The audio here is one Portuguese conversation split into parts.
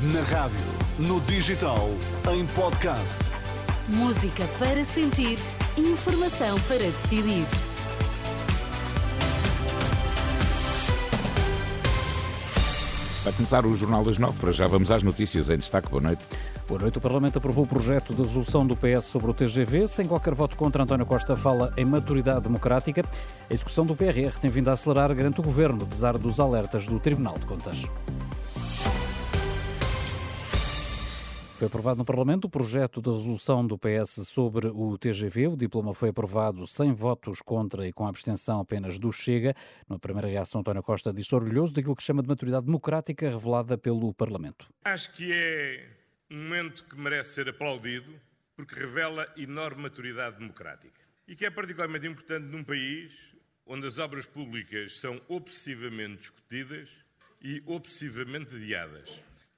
Na rádio, no digital, em podcast. Música para sentir, informação para decidir. Vai começar o Jornal das Nove. Para já vamos às notícias em destaque. Boa noite. Boa noite. O Parlamento aprovou o projeto de resolução do PS sobre o TGV. Sem qualquer voto contra, António Costa fala em maturidade democrática. A execução do PRR tem vindo a acelerar, garante o Governo, apesar dos alertas do Tribunal de Contas. Foi aprovado no Parlamento o projeto de resolução do PS sobre o TGV. O diploma foi aprovado sem votos contra e com a abstenção apenas do Chega. Na primeira reação, António Costa disse orgulhoso daquilo que chama de maturidade democrática revelada pelo Parlamento. Acho que é um momento que merece ser aplaudido porque revela enorme maturidade democrática e que é particularmente importante num país onde as obras públicas são obsessivamente discutidas e obsessivamente adiadas.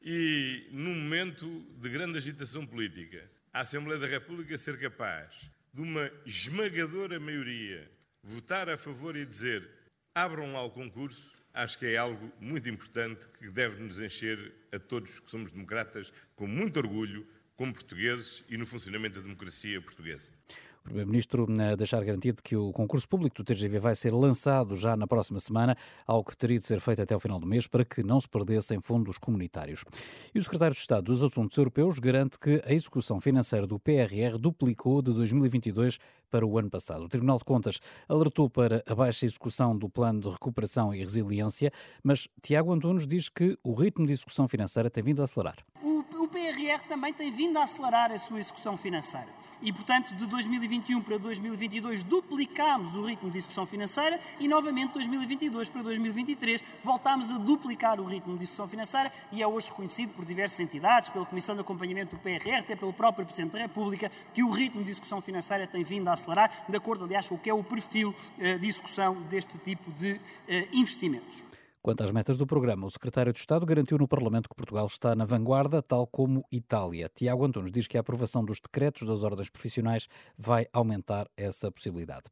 E num momento de grande agitação política, a Assembleia da República ser capaz de uma esmagadora maioria votar a favor e dizer abram lá o concurso, acho que é algo muito importante que deve nos encher a todos que somos democratas com muito orgulho, como portugueses e no funcionamento da democracia portuguesa. O Primeiro-Ministro a deixar garantido que o concurso público do TGV vai ser lançado já na próxima semana, algo que teria de ser feito até ao final do mês para que não se perdessem fundos comunitários. E o Secretário de Estado dos Assuntos Europeus garante que a execução financeira do PRR duplicou de 2022 para o ano passado. O Tribunal de Contas alertou para a baixa execução do Plano de Recuperação e Resiliência, mas Tiago Antunes diz que o ritmo de execução financeira tem vindo a acelerar. O, o PRR também tem vindo a acelerar a sua execução financeira e, portanto, de 2021 para 2022 duplicámos o ritmo de execução financeira e, novamente, de 2022 para 2023 voltámos a duplicar o ritmo de execução financeira e é hoje reconhecido por diversas entidades, pela Comissão de Acompanhamento do PRR, até pelo próprio Presidente da República, que o ritmo de execução financeira tem vindo a acelerar, de acordo, aliás, com o que é o perfil eh, de execução deste tipo de eh, investimentos. Quanto às metas do programa, o secretário de Estado garantiu no Parlamento que Portugal está na vanguarda, tal como Itália. Tiago Antunes diz que a aprovação dos decretos das ordens profissionais vai aumentar essa possibilidade.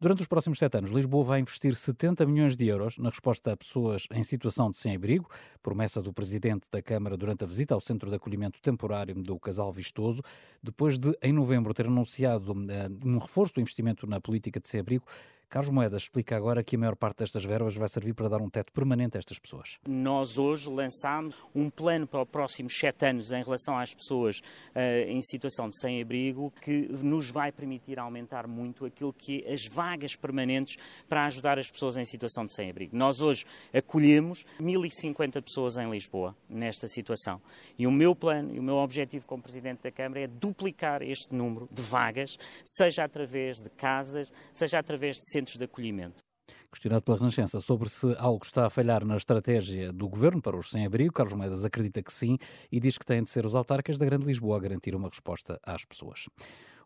Durante os próximos sete anos, Lisboa vai investir 70 milhões de euros na resposta a pessoas em situação de sem-abrigo, promessa do presidente da Câmara durante a visita ao centro de acolhimento temporário do Casal Vistoso, depois de, em novembro, ter anunciado uh, um reforço do investimento na política de sem-abrigo. Carlos Moedas explica agora que a maior parte destas verbas vai servir para dar um teto permanente a estas pessoas. Nós hoje lançámos um plano para os próximos sete anos em relação às pessoas uh, em situação de sem-abrigo que nos vai permitir aumentar muito aquilo que é as vagas permanentes para ajudar as pessoas em situação de sem-abrigo. Nós hoje acolhemos 1.050 pessoas em Lisboa nesta situação e o meu plano e o meu objetivo como Presidente da Câmara é duplicar este número de vagas, seja através de casas, seja através de centros de acolhimento. Questionado pela Renascença sobre se algo está a falhar na estratégia do governo para os sem-abrigo, Carlos Moedas acredita que sim e diz que têm de ser os autarcas da Grande Lisboa a garantir uma resposta às pessoas.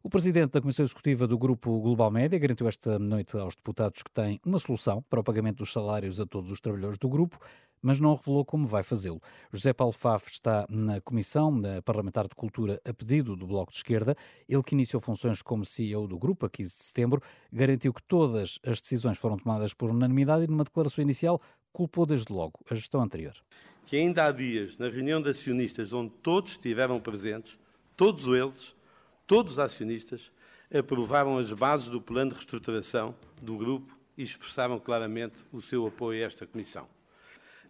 O presidente da Comissão Executiva do Grupo Global Média garantiu esta noite aos deputados que têm uma solução para o pagamento dos salários a todos os trabalhadores do grupo, mas não revelou como vai fazê-lo. José Paulo Faf está na Comissão Parlamentar de Cultura a pedido do Bloco de Esquerda. Ele que iniciou funções como CEO do grupo a 15 de setembro, garantiu que todas as decisões foram tomadas por unanimidade e numa declaração inicial culpou desde logo a gestão anterior. Que ainda há dias, na reunião de acionistas onde todos estiveram presentes, todos eles, todos os acionistas, aprovaram as bases do plano de reestruturação do grupo e expressaram claramente o seu apoio a esta comissão.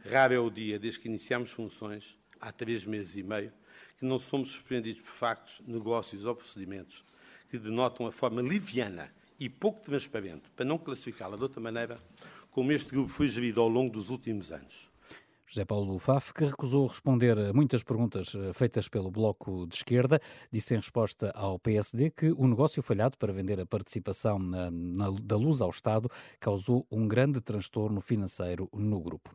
Raro é o dia, desde que iniciamos funções, há três meses e meio, que não somos surpreendidos por factos, negócios ou procedimentos que denotam a forma liviana e pouco transparente, para não classificá-la de outra maneira, como este grupo foi gerido ao longo dos últimos anos. José Paulo Faf, que recusou responder a muitas perguntas eh, feitas pelo Bloco de Esquerda, disse em resposta ao PSD que o negócio falhado para vender a participação na, na, da luz ao Estado causou um grande transtorno financeiro no grupo.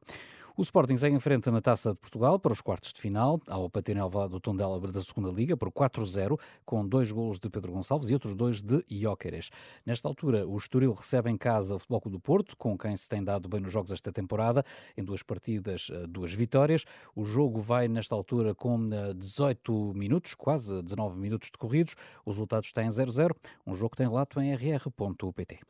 O Sporting segue em frente na Taça de Portugal para os quartos de final, ao Patinel do Tondela da segunda Liga por 4-0, com dois golos de Pedro Gonçalves e outros dois de Ióqueres. Nesta altura, o Estoril recebe em casa o Futebol do Porto, com quem se tem dado bem nos jogos esta temporada, em duas partidas, eh, duas vitórias. O jogo vai, nesta altura, com 18 eh, minutos, quase 19 minutos decorridos. Os resultados têm 0-0, um jogo que tem relato em rr.pt.